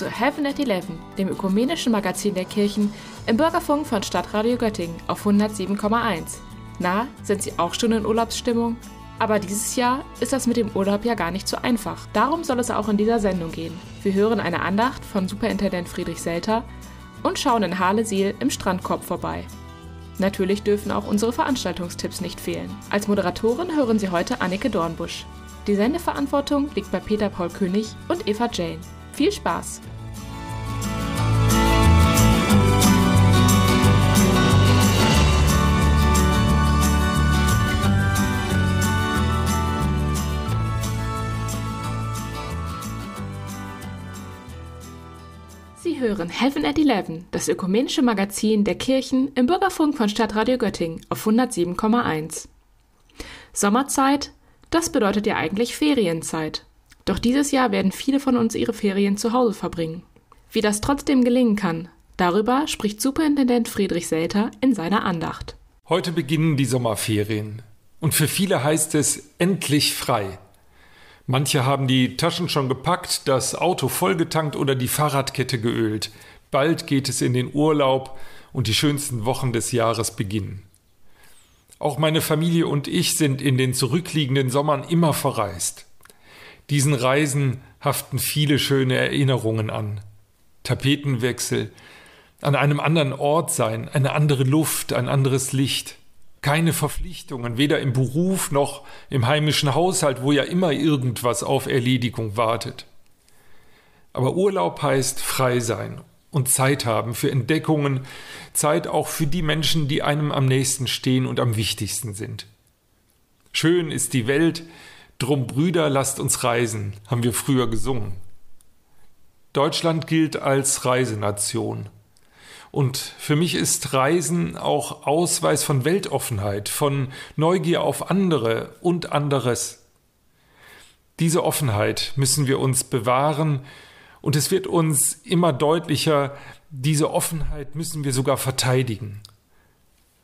Zu Heaven at Eleven, dem ökumenischen Magazin der Kirchen im Bürgerfunk von Stadtradio Göttingen auf 107,1. Na, sind Sie auch schon in Urlaubsstimmung? Aber dieses Jahr ist das mit dem Urlaub ja gar nicht so einfach. Darum soll es auch in dieser Sendung gehen. Wir hören eine Andacht von Superintendent Friedrich Selter und schauen in Harlesiel im Strandkorb vorbei. Natürlich dürfen auch unsere Veranstaltungstipps nicht fehlen. Als Moderatorin hören Sie heute Annike Dornbusch. Die Sendeverantwortung liegt bei Peter Paul König und Eva Jane. Viel Spaß! Sie hören Heaven at Eleven, das ökumenische Magazin der Kirchen im Bürgerfunk von Stadtradio Göttingen auf 107,1. Sommerzeit, das bedeutet ja eigentlich Ferienzeit. Doch dieses Jahr werden viele von uns ihre Ferien zu Hause verbringen. Wie das trotzdem gelingen kann, darüber spricht Superintendent Friedrich Selter in seiner Andacht. Heute beginnen die Sommerferien. Und für viele heißt es endlich frei. Manche haben die Taschen schon gepackt, das Auto vollgetankt oder die Fahrradkette geölt. Bald geht es in den Urlaub und die schönsten Wochen des Jahres beginnen. Auch meine Familie und ich sind in den zurückliegenden Sommern immer verreist. Diesen Reisen haften viele schöne Erinnerungen an. Tapetenwechsel, an einem anderen Ort sein, eine andere Luft, ein anderes Licht. Keine Verpflichtungen, weder im Beruf noch im heimischen Haushalt, wo ja immer irgendwas auf Erledigung wartet. Aber Urlaub heißt frei sein und Zeit haben für Entdeckungen, Zeit auch für die Menschen, die einem am nächsten stehen und am wichtigsten sind. Schön ist die Welt, drum Brüder, lasst uns reisen, haben wir früher gesungen. Deutschland gilt als Reisenation. Und für mich ist Reisen auch Ausweis von Weltoffenheit, von Neugier auf andere und anderes. Diese Offenheit müssen wir uns bewahren, und es wird uns immer deutlicher, diese Offenheit müssen wir sogar verteidigen.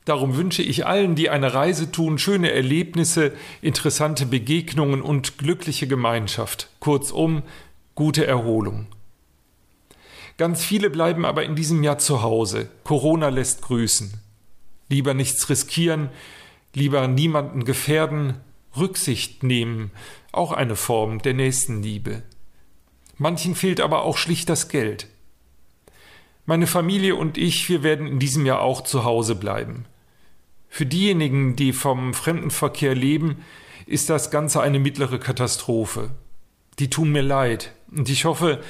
Darum wünsche ich allen, die eine Reise tun, schöne Erlebnisse, interessante Begegnungen und glückliche Gemeinschaft, kurzum gute Erholung. Ganz viele bleiben aber in diesem Jahr zu Hause. Corona lässt grüßen. Lieber nichts riskieren, lieber niemanden gefährden, Rücksicht nehmen, auch eine Form der Nächstenliebe. Manchen fehlt aber auch schlicht das Geld. Meine Familie und ich, wir werden in diesem Jahr auch zu Hause bleiben. Für diejenigen, die vom Fremdenverkehr leben, ist das Ganze eine mittlere Katastrophe. Die tun mir leid und ich hoffe,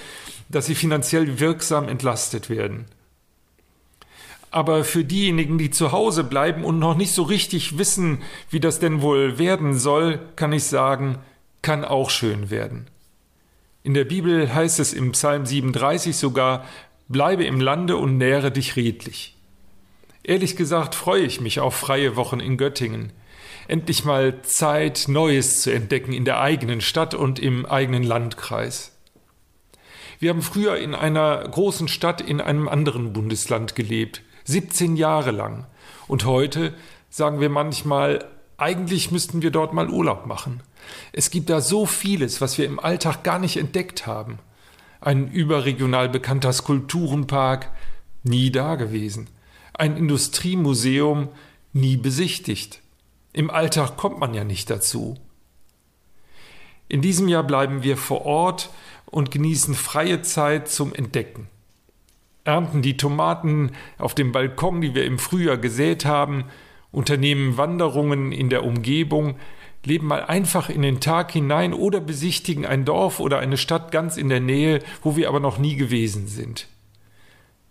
dass sie finanziell wirksam entlastet werden. Aber für diejenigen, die zu Hause bleiben und noch nicht so richtig wissen, wie das denn wohl werden soll, kann ich sagen, kann auch schön werden. In der Bibel heißt es im Psalm 37 sogar, bleibe im Lande und nähre dich redlich. Ehrlich gesagt freue ich mich auf freie Wochen in Göttingen. Endlich mal Zeit, Neues zu entdecken in der eigenen Stadt und im eigenen Landkreis. Wir haben früher in einer großen Stadt in einem anderen Bundesland gelebt, 17 Jahre lang. Und heute sagen wir manchmal, eigentlich müssten wir dort mal Urlaub machen. Es gibt da so vieles, was wir im Alltag gar nicht entdeckt haben. Ein überregional bekannter Skulpturenpark, nie dagewesen. Ein Industriemuseum, nie besichtigt. Im Alltag kommt man ja nicht dazu. In diesem Jahr bleiben wir vor Ort und genießen freie Zeit zum Entdecken. Ernten die Tomaten auf dem Balkon, die wir im Frühjahr gesät haben, unternehmen Wanderungen in der Umgebung, leben mal einfach in den Tag hinein oder besichtigen ein Dorf oder eine Stadt ganz in der Nähe, wo wir aber noch nie gewesen sind.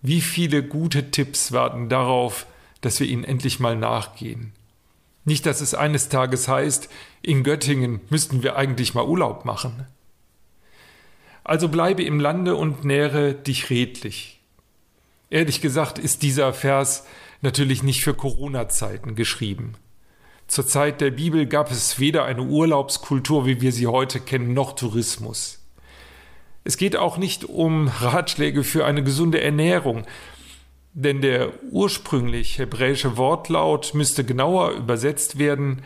Wie viele gute Tipps warten darauf, dass wir ihnen endlich mal nachgehen. Nicht, dass es eines Tages heißt, in Göttingen müssten wir eigentlich mal Urlaub machen. Also bleibe im Lande und nähre dich redlich. Ehrlich gesagt ist dieser Vers natürlich nicht für Corona-Zeiten geschrieben. Zur Zeit der Bibel gab es weder eine Urlaubskultur, wie wir sie heute kennen, noch Tourismus. Es geht auch nicht um Ratschläge für eine gesunde Ernährung, denn der ursprünglich hebräische Wortlaut müsste genauer übersetzt werden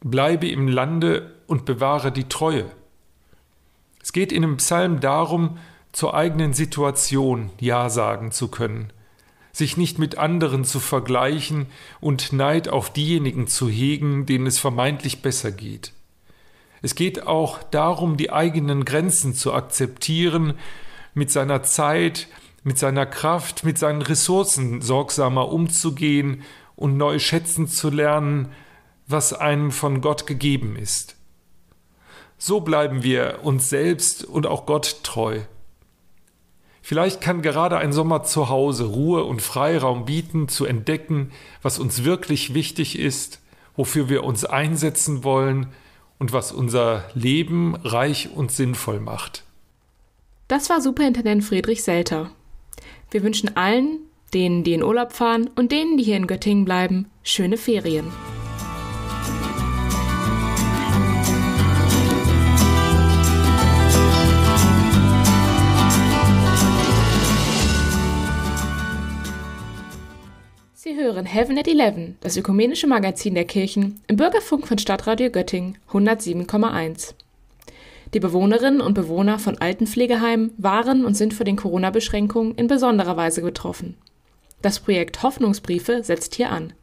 Bleibe im Lande und bewahre die Treue. Es geht in dem Psalm darum, zur eigenen Situation Ja sagen zu können, sich nicht mit anderen zu vergleichen und Neid auf diejenigen zu hegen, denen es vermeintlich besser geht. Es geht auch darum, die eigenen Grenzen zu akzeptieren, mit seiner Zeit, mit seiner Kraft, mit seinen Ressourcen sorgsamer umzugehen und neu schätzen zu lernen, was einem von Gott gegeben ist. So bleiben wir uns selbst und auch Gott treu. Vielleicht kann gerade ein Sommer zu Hause Ruhe und Freiraum bieten, zu entdecken, was uns wirklich wichtig ist, wofür wir uns einsetzen wollen und was unser Leben reich und sinnvoll macht. Das war Superintendent Friedrich Selter. Wir wünschen allen, denen, die in Urlaub fahren und denen, die hier in Göttingen bleiben, schöne Ferien. Sie hören Heaven at Eleven, das ökumenische Magazin der Kirchen, im Bürgerfunk von Stadtradio Göttingen 107,1. Die Bewohnerinnen und Bewohner von Altenpflegeheimen waren und sind von den Corona-Beschränkungen in besonderer Weise betroffen. Das Projekt Hoffnungsbriefe setzt hier an.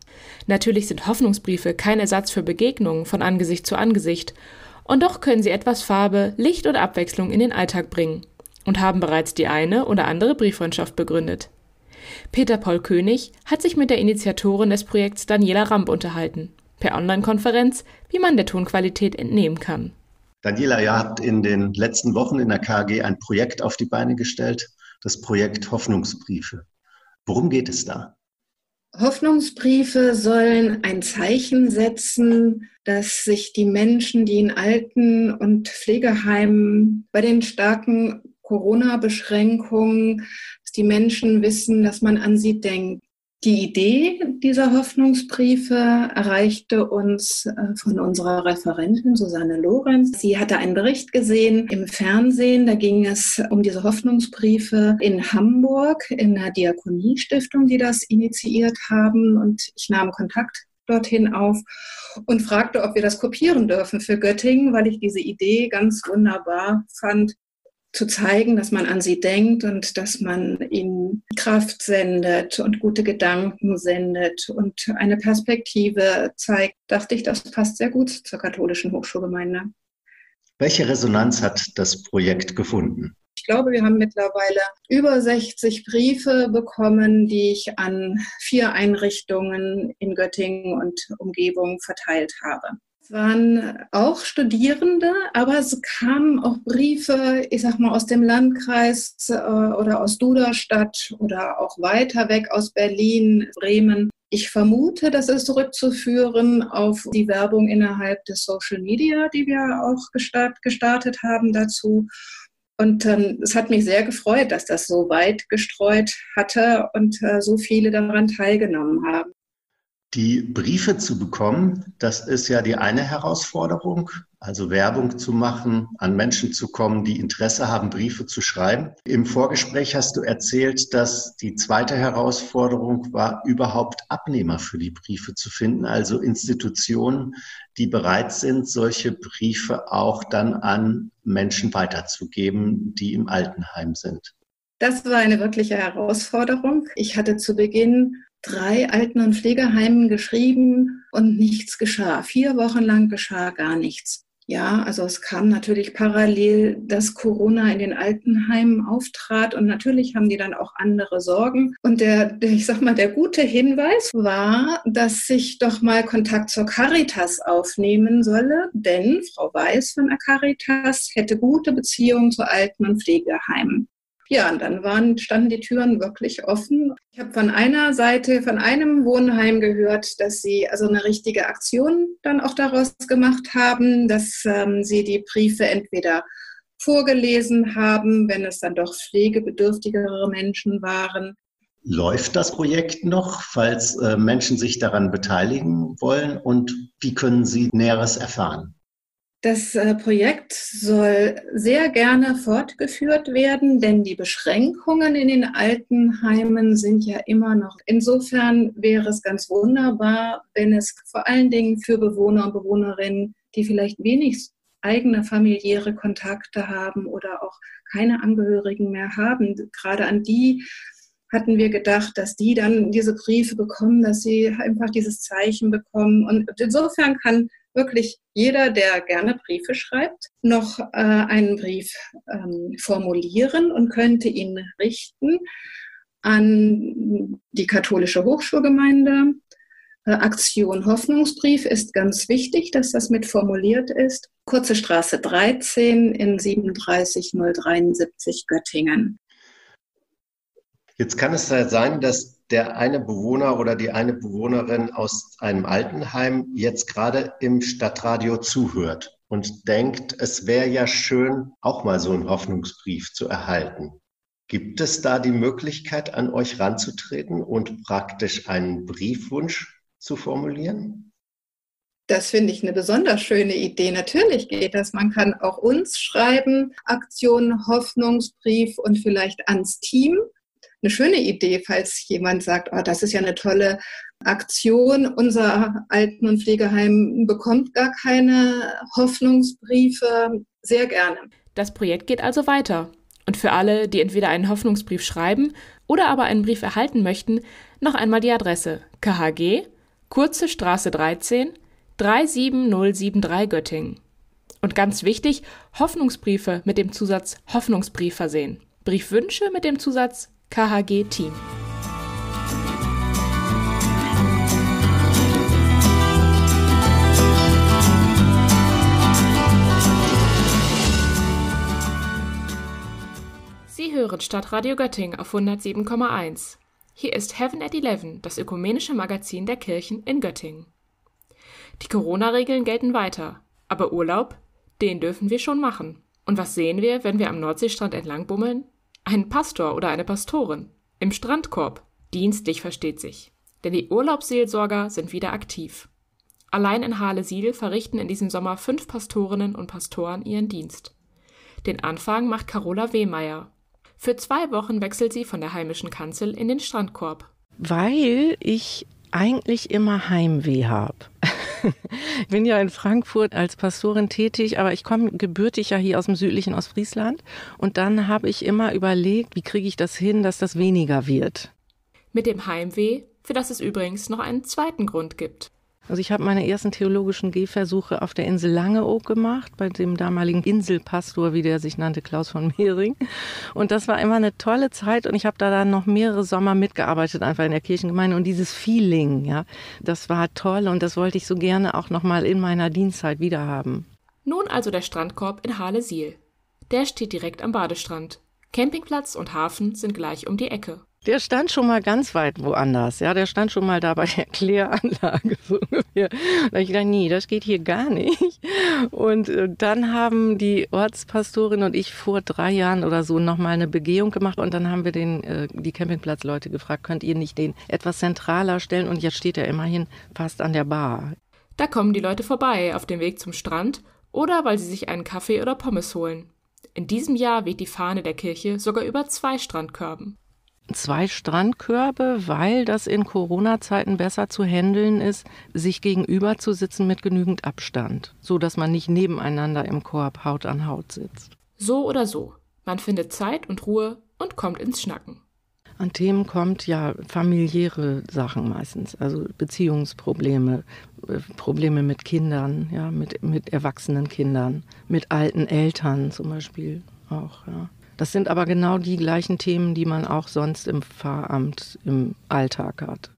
Natürlich sind Hoffnungsbriefe kein Ersatz für Begegnungen von Angesicht zu Angesicht, und doch können sie etwas Farbe, Licht und Abwechslung in den Alltag bringen und haben bereits die eine oder andere Brieffreundschaft begründet. Peter Paul König hat sich mit der Initiatorin des Projekts Daniela Ramp unterhalten, per Online-Konferenz, wie man der Tonqualität entnehmen kann. Daniela, ihr habt in den letzten Wochen in der KG ein Projekt auf die Beine gestellt, das Projekt Hoffnungsbriefe. Worum geht es da? Hoffnungsbriefe sollen ein Zeichen setzen, dass sich die Menschen, die in Alten- und Pflegeheimen bei den starken Corona-Beschränkungen die Menschen wissen, dass man an sie denkt. Die Idee dieser Hoffnungsbriefe erreichte uns äh, von unserer Referentin Susanne Lorenz. Sie hatte einen Bericht gesehen im Fernsehen. Da ging es um diese Hoffnungsbriefe in Hamburg in der Diakoniestiftung, die das initiiert haben. Und ich nahm Kontakt dorthin auf und fragte, ob wir das kopieren dürfen für Göttingen, weil ich diese Idee ganz wunderbar fand, zu zeigen, dass man an sie denkt und dass man ihnen Kraft sendet und gute Gedanken sendet und eine Perspektive zeigt, dachte ich, das passt sehr gut zur katholischen Hochschulgemeinde. Welche Resonanz hat das Projekt gefunden? Ich glaube, wir haben mittlerweile über 60 Briefe bekommen, die ich an vier Einrichtungen in Göttingen und Umgebung verteilt habe waren auch Studierende, aber es kamen auch Briefe, ich sag mal, aus dem Landkreis äh, oder aus Duderstadt oder auch weiter weg aus Berlin, Bremen. Ich vermute, das ist zurückzuführen auf die Werbung innerhalb des Social Media, die wir auch gestart, gestartet haben dazu. Und ähm, es hat mich sehr gefreut, dass das so weit gestreut hatte und äh, so viele daran teilgenommen haben. Die Briefe zu bekommen, das ist ja die eine Herausforderung, also Werbung zu machen, an Menschen zu kommen, die Interesse haben, Briefe zu schreiben. Im Vorgespräch hast du erzählt, dass die zweite Herausforderung war, überhaupt Abnehmer für die Briefe zu finden, also Institutionen, die bereit sind, solche Briefe auch dann an Menschen weiterzugeben, die im Altenheim sind. Das war eine wirkliche Herausforderung. Ich hatte zu Beginn drei Alten- und Pflegeheimen geschrieben und nichts geschah. Vier Wochen lang geschah gar nichts. Ja, also es kam natürlich parallel, dass Corona in den Altenheimen auftrat und natürlich haben die dann auch andere Sorgen. Und der, ich sag mal, der gute Hinweis war, dass sich doch mal Kontakt zur Caritas aufnehmen solle, denn Frau Weiß von der Caritas hätte gute Beziehungen zu Alten- und Pflegeheimen. Ja, und dann waren, standen die Türen wirklich offen. Ich habe von einer Seite, von einem Wohnheim gehört, dass sie also eine richtige Aktion dann auch daraus gemacht haben, dass ähm, sie die Briefe entweder vorgelesen haben, wenn es dann doch pflegebedürftigere Menschen waren. Läuft das Projekt noch, falls äh, Menschen sich daran beteiligen wollen? Und wie können sie Näheres erfahren? Das äh, Projekt soll sehr gerne fortgeführt werden, denn die Beschränkungen in den Altenheimen sind ja immer noch. Insofern wäre es ganz wunderbar, wenn es vor allen Dingen für Bewohner und Bewohnerinnen, die vielleicht wenig eigene familiäre Kontakte haben oder auch keine Angehörigen mehr haben. Gerade an die hatten wir gedacht, dass die dann diese Briefe bekommen, dass sie einfach dieses Zeichen bekommen. Und insofern kann wirklich jeder, der gerne Briefe schreibt, noch äh, einen Brief ähm, formulieren und könnte ihn richten an die katholische Hochschulgemeinde. Äh, Aktion Hoffnungsbrief ist ganz wichtig, dass das mit formuliert ist. Kurze Straße 13 in 37073 Göttingen. Jetzt kann es halt sein, dass der eine Bewohner oder die eine Bewohnerin aus einem Altenheim jetzt gerade im Stadtradio zuhört und denkt, es wäre ja schön, auch mal so einen Hoffnungsbrief zu erhalten. Gibt es da die Möglichkeit, an euch ranzutreten und praktisch einen Briefwunsch zu formulieren? Das finde ich eine besonders schöne Idee. Natürlich geht das. Man kann auch uns schreiben, Aktion, Hoffnungsbrief und vielleicht ans Team eine schöne Idee, falls jemand sagt, oh, das ist ja eine tolle Aktion. Unser Alten- und Pflegeheim bekommt gar keine Hoffnungsbriefe. Sehr gerne. Das Projekt geht also weiter. Und für alle, die entweder einen Hoffnungsbrief schreiben oder aber einen Brief erhalten möchten, noch einmal die Adresse KHG, Kurze Straße 13, 37073 Göttingen. Und ganz wichtig, Hoffnungsbriefe mit dem Zusatz Hoffnungsbrief versehen. Briefwünsche mit dem Zusatz KHG Team. Sie hören Stadtradio Göttingen auf 107,1. Hier ist Heaven at Eleven, das ökumenische Magazin der Kirchen in Göttingen. Die Corona-Regeln gelten weiter, aber Urlaub, den dürfen wir schon machen. Und was sehen wir, wenn wir am Nordseestrand entlang bummeln? Ein Pastor oder eine Pastorin. Im Strandkorb. Dienstlich versteht sich. Denn die Urlaubsseelsorger sind wieder aktiv. Allein in Hahle-Siel verrichten in diesem Sommer fünf Pastorinnen und Pastoren ihren Dienst. Den Anfang macht Carola Wehmeier. Für zwei Wochen wechselt sie von der heimischen Kanzel in den Strandkorb. Weil ich eigentlich immer Heimweh habe. Ich bin ja in Frankfurt als Pastorin tätig, aber ich komme gebürtig ja hier aus dem südlichen Ostfriesland. Und dann habe ich immer überlegt, wie kriege ich das hin, dass das weniger wird. Mit dem Heimweh, für das es übrigens noch einen zweiten Grund gibt. Also ich habe meine ersten theologischen Gehversuche auf der Insel Langeoog gemacht, bei dem damaligen Inselpastor, wie der sich nannte, Klaus von Mehring. Und das war immer eine tolle Zeit und ich habe da dann noch mehrere Sommer mitgearbeitet, einfach in der Kirchengemeinde. Und dieses Feeling, ja, das war toll und das wollte ich so gerne auch nochmal in meiner Dienstzeit wiederhaben. Nun also der Strandkorb in Hahle-Siel. Der steht direkt am Badestrand. Campingplatz und Hafen sind gleich um die Ecke. Der stand schon mal ganz weit woanders. Ja, der stand schon mal da bei der Kläranlage. So ungefähr. Da ich gedacht, nee, das geht hier gar nicht. Und äh, dann haben die Ortspastorin und ich vor drei Jahren oder so nochmal eine Begehung gemacht. Und dann haben wir den, äh, die Campingplatzleute gefragt, könnt ihr nicht den etwas zentraler stellen? Und jetzt steht er immerhin fast an der Bar. Da kommen die Leute vorbei auf dem Weg zum Strand oder weil sie sich einen Kaffee oder Pommes holen. In diesem Jahr weht die Fahne der Kirche sogar über zwei Strandkörben zwei Strandkörbe, weil das in Corona-Zeiten besser zu handeln ist, sich gegenüber zu sitzen mit genügend Abstand, so dass man nicht nebeneinander im Korb Haut an Haut sitzt. So oder so. Man findet Zeit und Ruhe und kommt ins Schnacken. An Themen kommt ja familiäre Sachen meistens, also Beziehungsprobleme, äh, Probleme mit Kindern, ja, mit, mit erwachsenen Kindern, mit alten Eltern zum Beispiel auch, ja. Das sind aber genau die gleichen Themen, die man auch sonst im Pfarramt im Alltag hat.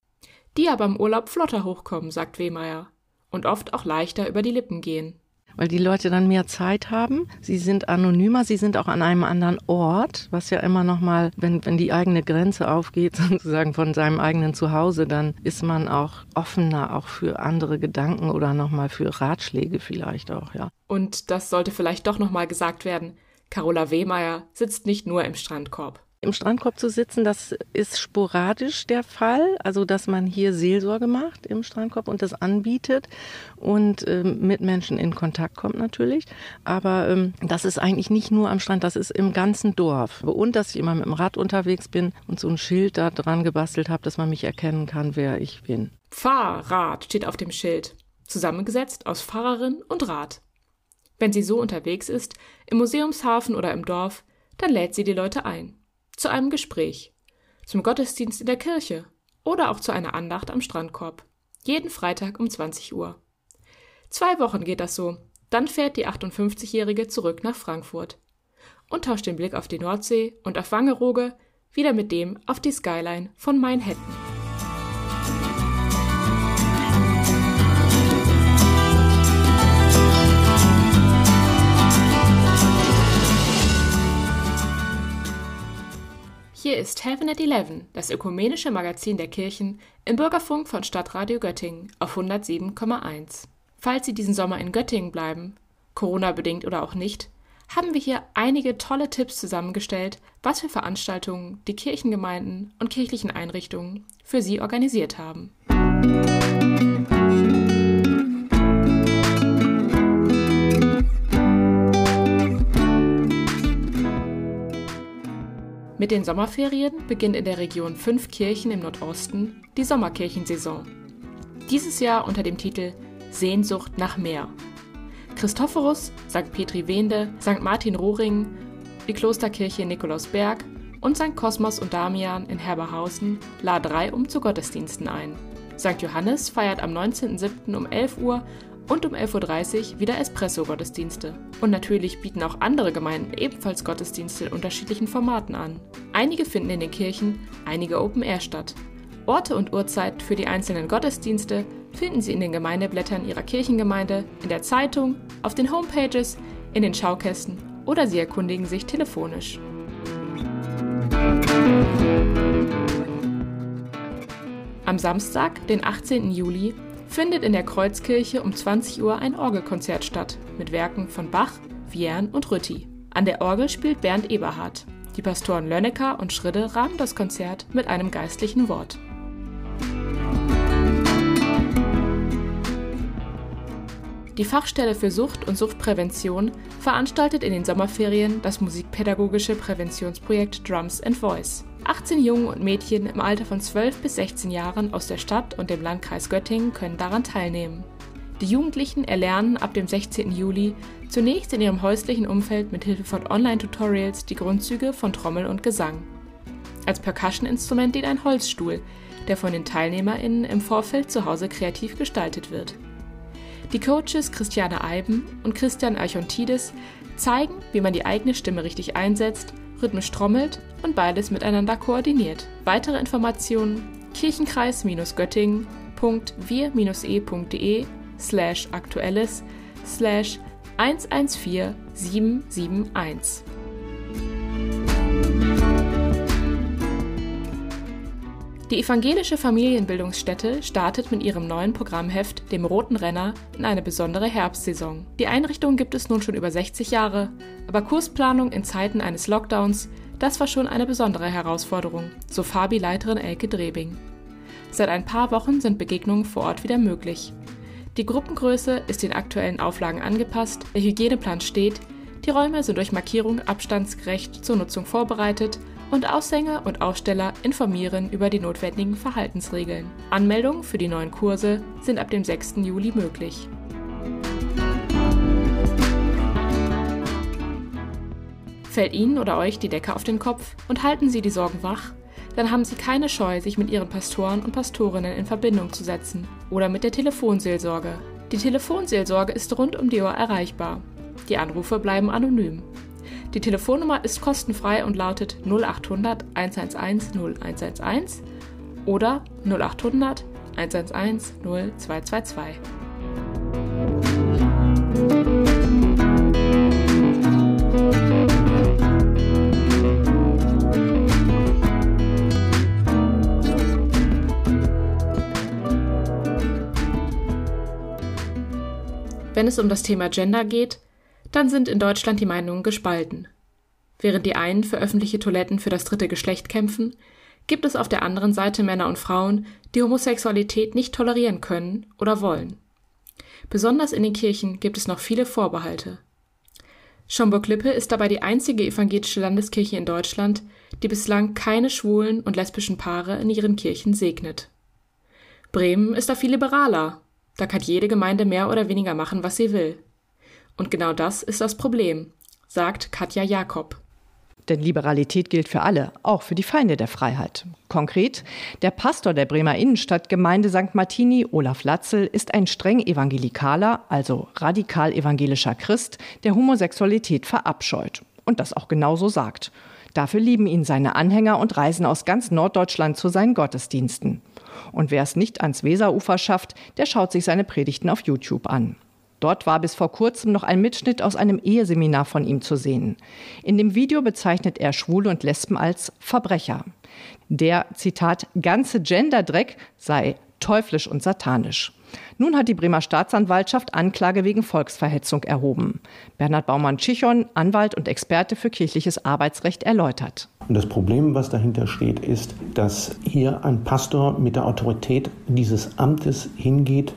Die aber im Urlaub flotter hochkommen, sagt Wehmeier. Und oft auch leichter über die Lippen gehen. Weil die Leute dann mehr Zeit haben, sie sind anonymer, sie sind auch an einem anderen Ort, was ja immer nochmal, wenn, wenn die eigene Grenze aufgeht, sozusagen von seinem eigenen Zuhause, dann ist man auch offener auch für andere Gedanken oder nochmal für Ratschläge vielleicht auch, ja. Und das sollte vielleicht doch nochmal gesagt werden. Carola Wehmeier sitzt nicht nur im Strandkorb. Im Strandkorb zu sitzen, das ist sporadisch der Fall, also dass man hier Seelsorge macht im Strandkorb und das anbietet und ähm, mit Menschen in Kontakt kommt natürlich. Aber ähm, das ist eigentlich nicht nur am Strand, das ist im ganzen Dorf. Und dass ich immer mit dem Rad unterwegs bin und so ein Schild da dran gebastelt habe, dass man mich erkennen kann, wer ich bin. Fahrrad steht auf dem Schild, zusammengesetzt aus Fahrerin und Rad. Wenn sie so unterwegs ist, im Museumshafen oder im Dorf, dann lädt sie die Leute ein. Zu einem Gespräch. Zum Gottesdienst in der Kirche. Oder auch zu einer Andacht am Strandkorb. Jeden Freitag um 20 Uhr. Zwei Wochen geht das so. Dann fährt die 58-Jährige zurück nach Frankfurt. Und tauscht den Blick auf die Nordsee und auf Wangerooge wieder mit dem auf die Skyline von Manhattan. Ist Heaven at Eleven, das ökumenische Magazin der Kirchen im Bürgerfunk von Stadtradio Göttingen auf 107,1. Falls Sie diesen Sommer in Göttingen bleiben, Corona-bedingt oder auch nicht, haben wir hier einige tolle Tipps zusammengestellt, was für Veranstaltungen die Kirchengemeinden und kirchlichen Einrichtungen für Sie organisiert haben. Mit den Sommerferien beginnt in der Region fünf Kirchen im Nordosten die Sommerkirchensaison. Dieses Jahr unter dem Titel Sehnsucht nach Meer. Christophorus, St. Petri Wende, St. Martin Rohring, die Klosterkirche Nikolausberg und St. Kosmos und Damian in Herberhausen laden drei um zu Gottesdiensten ein. St. Johannes feiert am 19.07. um 11 Uhr und um 11.30 Uhr wieder Espresso-Gottesdienste. Und natürlich bieten auch andere Gemeinden ebenfalls Gottesdienste in unterschiedlichen Formaten an. Einige finden in den Kirchen, einige Open Air statt. Orte und Uhrzeit für die einzelnen Gottesdienste finden Sie in den Gemeindeblättern Ihrer Kirchengemeinde, in der Zeitung, auf den Homepages, in den Schaukästen oder Sie erkundigen sich telefonisch. Am Samstag, den 18. Juli, findet in der Kreuzkirche um 20 Uhr ein Orgelkonzert statt mit Werken von Bach, Vierne und Rütti. An der Orgel spielt Bernd Eberhard. Die Pastoren Lönnecker und Schridde rahmen das Konzert mit einem geistlichen Wort. Die Fachstelle für Sucht und Suchtprävention veranstaltet in den Sommerferien das musikpädagogische Präventionsprojekt Drums and Voice. 18 Jungen und Mädchen im Alter von 12 bis 16 Jahren aus der Stadt und dem Landkreis Göttingen können daran teilnehmen. Die Jugendlichen erlernen ab dem 16. Juli zunächst in ihrem häuslichen Umfeld mit Hilfe von Online-Tutorials die Grundzüge von Trommel und Gesang. Als Percussion-Instrument dient ein Holzstuhl, der von den TeilnehmerInnen im Vorfeld zu Hause kreativ gestaltet wird. Die Coaches Christiane Eiben und Christian Archontides zeigen, wie man die eigene Stimme richtig einsetzt rhythmisch trommelt und beides miteinander koordiniert. Weitere Informationen kirchenkreis-göttingen.wir-e.de slash aktuelles slash 114771. Die evangelische Familienbildungsstätte startet mit ihrem neuen Programmheft, dem Roten Renner, in eine besondere Herbstsaison. Die Einrichtung gibt es nun schon über 60 Jahre, aber Kursplanung in Zeiten eines Lockdowns, das war schon eine besondere Herausforderung, so Fabi-Leiterin Elke Drebing. Seit ein paar Wochen sind Begegnungen vor Ort wieder möglich. Die Gruppengröße ist den aktuellen Auflagen angepasst, der Hygieneplan steht, die Räume sind durch Markierung abstandsgerecht zur Nutzung vorbereitet und Aussänger und Aussteller informieren über die notwendigen Verhaltensregeln. Anmeldungen für die neuen Kurse sind ab dem 6. Juli möglich. Fällt Ihnen oder euch die Decke auf den Kopf und halten Sie die Sorgen wach? Dann haben Sie keine Scheu, sich mit Ihren Pastoren und Pastorinnen in Verbindung zu setzen oder mit der Telefonseelsorge. Die Telefonseelsorge ist rund um die Uhr erreichbar. Die Anrufe bleiben anonym. Die Telefonnummer ist kostenfrei und lautet 0800 111 0111 oder 0800 111 0222. Wenn es um das Thema Gender geht, dann sind in Deutschland die Meinungen gespalten. Während die einen für öffentliche Toiletten für das dritte Geschlecht kämpfen, gibt es auf der anderen Seite Männer und Frauen, die Homosexualität nicht tolerieren können oder wollen. Besonders in den Kirchen gibt es noch viele Vorbehalte. Schomburg-Lippe ist dabei die einzige evangelische Landeskirche in Deutschland, die bislang keine schwulen und lesbischen Paare in ihren Kirchen segnet. Bremen ist da viel liberaler. Da kann jede Gemeinde mehr oder weniger machen, was sie will. Und genau das ist das Problem, sagt Katja Jakob. Denn Liberalität gilt für alle, auch für die Feinde der Freiheit. Konkret, der Pastor der Bremer Innenstadtgemeinde St. Martini, Olaf Latzel, ist ein streng evangelikaler, also radikal evangelischer Christ, der Homosexualität verabscheut. Und das auch genauso sagt. Dafür lieben ihn seine Anhänger und reisen aus ganz Norddeutschland zu seinen Gottesdiensten. Und wer es nicht ans Weserufer schafft, der schaut sich seine Predigten auf YouTube an. Dort war bis vor kurzem noch ein Mitschnitt aus einem Eheseminar von ihm zu sehen. In dem Video bezeichnet er Schwule und Lesben als Verbrecher. Der, Zitat, ganze Genderdreck sei teuflisch und satanisch. Nun hat die Bremer Staatsanwaltschaft Anklage wegen Volksverhetzung erhoben. Bernhard Baumann-Chichon, Anwalt und Experte für kirchliches Arbeitsrecht, erläutert. Und das Problem, was dahinter steht, ist, dass hier ein Pastor mit der Autorität dieses Amtes hingeht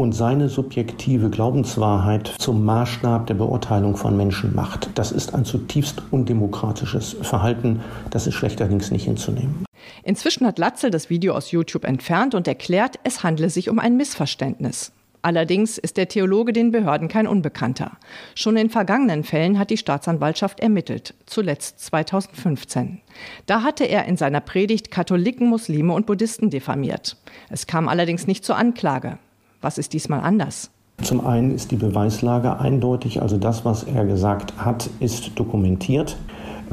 und seine subjektive Glaubenswahrheit zum Maßstab der Beurteilung von Menschen macht. Das ist ein zutiefst undemokratisches Verhalten. Das ist schlechterdings nicht hinzunehmen. Inzwischen hat Latzel das Video aus YouTube entfernt und erklärt, es handle sich um ein Missverständnis. Allerdings ist der Theologe den Behörden kein Unbekannter. Schon in vergangenen Fällen hat die Staatsanwaltschaft ermittelt, zuletzt 2015. Da hatte er in seiner Predigt Katholiken, Muslime und Buddhisten diffamiert. Es kam allerdings nicht zur Anklage. Was ist diesmal anders? Zum einen ist die Beweislage eindeutig, also das, was er gesagt hat, ist dokumentiert.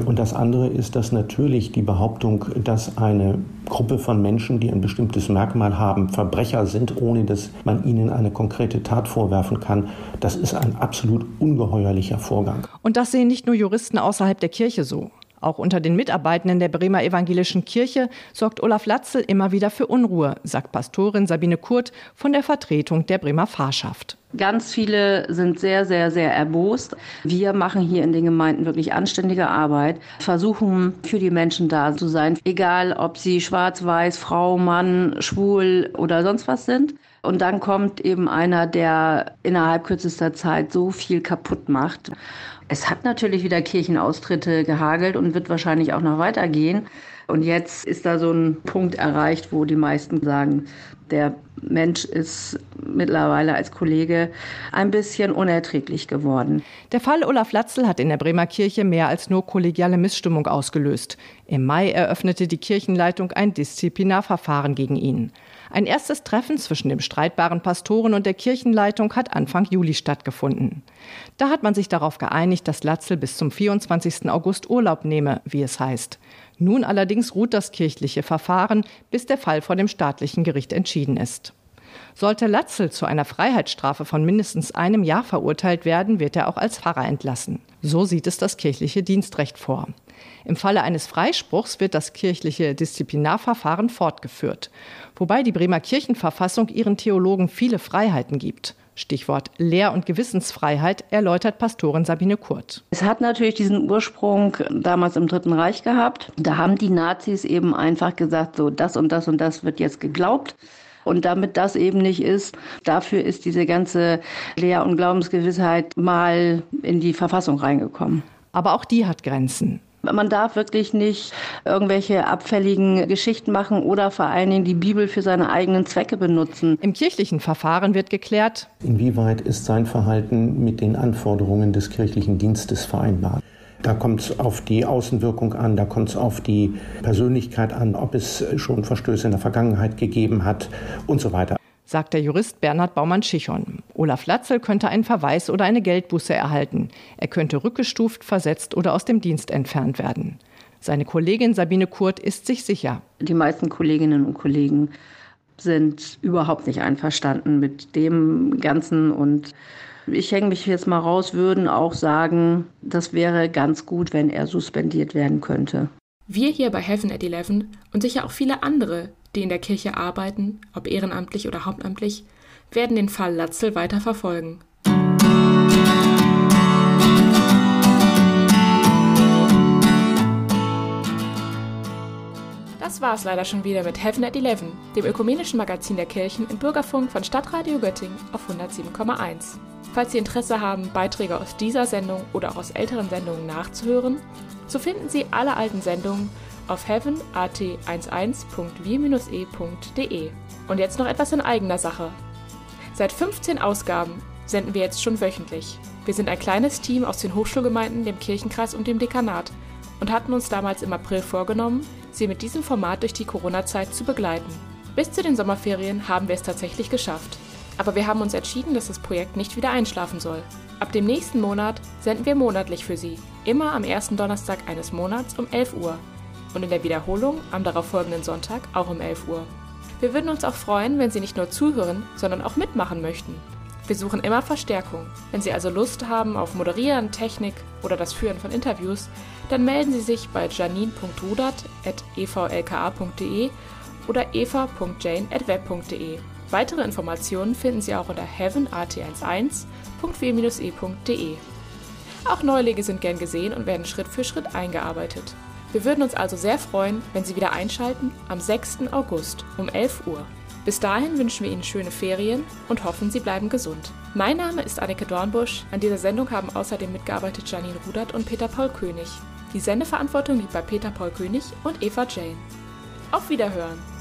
Und das andere ist, dass natürlich die Behauptung, dass eine Gruppe von Menschen, die ein bestimmtes Merkmal haben, Verbrecher sind, ohne dass man ihnen eine konkrete Tat vorwerfen kann, das ist ein absolut ungeheuerlicher Vorgang. Und das sehen nicht nur Juristen außerhalb der Kirche so. Auch unter den Mitarbeitenden der Bremer Evangelischen Kirche sorgt Olaf Latzel immer wieder für Unruhe, sagt Pastorin Sabine Kurt von der Vertretung der Bremer Pfarrschaft. Ganz viele sind sehr, sehr, sehr erbost. Wir machen hier in den Gemeinden wirklich anständige Arbeit, versuchen für die Menschen da zu sein, egal ob sie schwarz, weiß, Frau, Mann, schwul oder sonst was sind. Und dann kommt eben einer, der innerhalb kürzester Zeit so viel kaputt macht. Es hat natürlich wieder Kirchenaustritte gehagelt und wird wahrscheinlich auch noch weitergehen. Und jetzt ist da so ein Punkt erreicht, wo die meisten sagen, der Mensch ist mittlerweile als Kollege ein bisschen unerträglich geworden. Der Fall Olaf Latzel hat in der Bremer Kirche mehr als nur kollegiale Missstimmung ausgelöst. Im Mai eröffnete die Kirchenleitung ein Disziplinarverfahren gegen ihn. Ein erstes Treffen zwischen dem streitbaren Pastoren und der Kirchenleitung hat Anfang Juli stattgefunden. Da hat man sich darauf geeinigt, dass Latzel bis zum 24. August Urlaub nehme, wie es heißt. Nun allerdings ruht das kirchliche Verfahren, bis der Fall vor dem staatlichen Gericht entschieden ist. Sollte Latzel zu einer Freiheitsstrafe von mindestens einem Jahr verurteilt werden, wird er auch als Pfarrer entlassen. So sieht es das kirchliche Dienstrecht vor. Im Falle eines Freispruchs wird das kirchliche Disziplinarverfahren fortgeführt, wobei die Bremer Kirchenverfassung ihren Theologen viele Freiheiten gibt. Stichwort Lehr- und Gewissensfreiheit erläutert Pastorin Sabine Kurt. Es hat natürlich diesen Ursprung damals im Dritten Reich gehabt. Da haben die Nazis eben einfach gesagt, so das und das und das wird jetzt geglaubt. Und damit das eben nicht ist, dafür ist diese ganze Lehr- und Glaubensgewissheit mal in die Verfassung reingekommen. Aber auch die hat Grenzen. Man darf wirklich nicht irgendwelche abfälligen Geschichten machen oder vor allen Dingen die Bibel für seine eigenen Zwecke benutzen. Im kirchlichen Verfahren wird geklärt, inwieweit ist sein Verhalten mit den Anforderungen des kirchlichen Dienstes vereinbar. Da kommt es auf die Außenwirkung an, da kommt es auf die Persönlichkeit an, ob es schon Verstöße in der Vergangenheit gegeben hat und so weiter sagt der Jurist Bernhard Baumann-Schichon. Olaf Latzel könnte einen Verweis oder eine Geldbuße erhalten. Er könnte rückgestuft, versetzt oder aus dem Dienst entfernt werden. Seine Kollegin Sabine Kurt ist sich sicher. Die meisten Kolleginnen und Kollegen sind überhaupt nicht einverstanden mit dem Ganzen und ich hänge mich jetzt mal raus, würden auch sagen, das wäre ganz gut, wenn er suspendiert werden könnte. Wir hier bei Heaven at Eleven und sicher auch viele andere, die in der Kirche arbeiten, ob ehrenamtlich oder hauptamtlich, werden den Fall Latzel weiter verfolgen. Das war es leider schon wieder mit Heaven at Eleven, dem ökumenischen Magazin der Kirchen im Bürgerfunk von Stadtradio Göttingen auf 107,1. Falls Sie Interesse haben, Beiträge aus dieser Sendung oder auch aus älteren Sendungen nachzuhören, so finden Sie alle alten Sendungen auf heaven.at11.wir-e.de. Und jetzt noch etwas in eigener Sache. Seit 15 Ausgaben senden wir jetzt schon wöchentlich. Wir sind ein kleines Team aus den Hochschulgemeinden, dem Kirchenkreis und dem Dekanat und hatten uns damals im April vorgenommen, sie mit diesem Format durch die Corona-Zeit zu begleiten. Bis zu den Sommerferien haben wir es tatsächlich geschafft. Aber wir haben uns entschieden, dass das Projekt nicht wieder einschlafen soll. Ab dem nächsten Monat senden wir monatlich für Sie, immer am ersten Donnerstag eines Monats um 11 Uhr und in der Wiederholung am darauffolgenden Sonntag auch um 11 Uhr. Wir würden uns auch freuen, wenn Sie nicht nur zuhören, sondern auch mitmachen möchten. Wir suchen immer Verstärkung. Wenn Sie also Lust haben auf Moderieren, Technik oder das Führen von Interviews, dann melden Sie sich bei janine.rudert.evlka.de oder eva.jane.web.de. Weitere Informationen finden Sie auch unter heavenat11.w-e.de. Auch Neulinge sind gern gesehen und werden Schritt für Schritt eingearbeitet. Wir würden uns also sehr freuen, wenn Sie wieder einschalten am 6. August um 11 Uhr. Bis dahin wünschen wir Ihnen schöne Ferien und hoffen, Sie bleiben gesund. Mein Name ist Anneke Dornbusch. An dieser Sendung haben außerdem mitgearbeitet Janine Rudert und Peter Paul König. Die Sendeverantwortung liegt bei Peter Paul König und Eva Jane. Auf Wiederhören!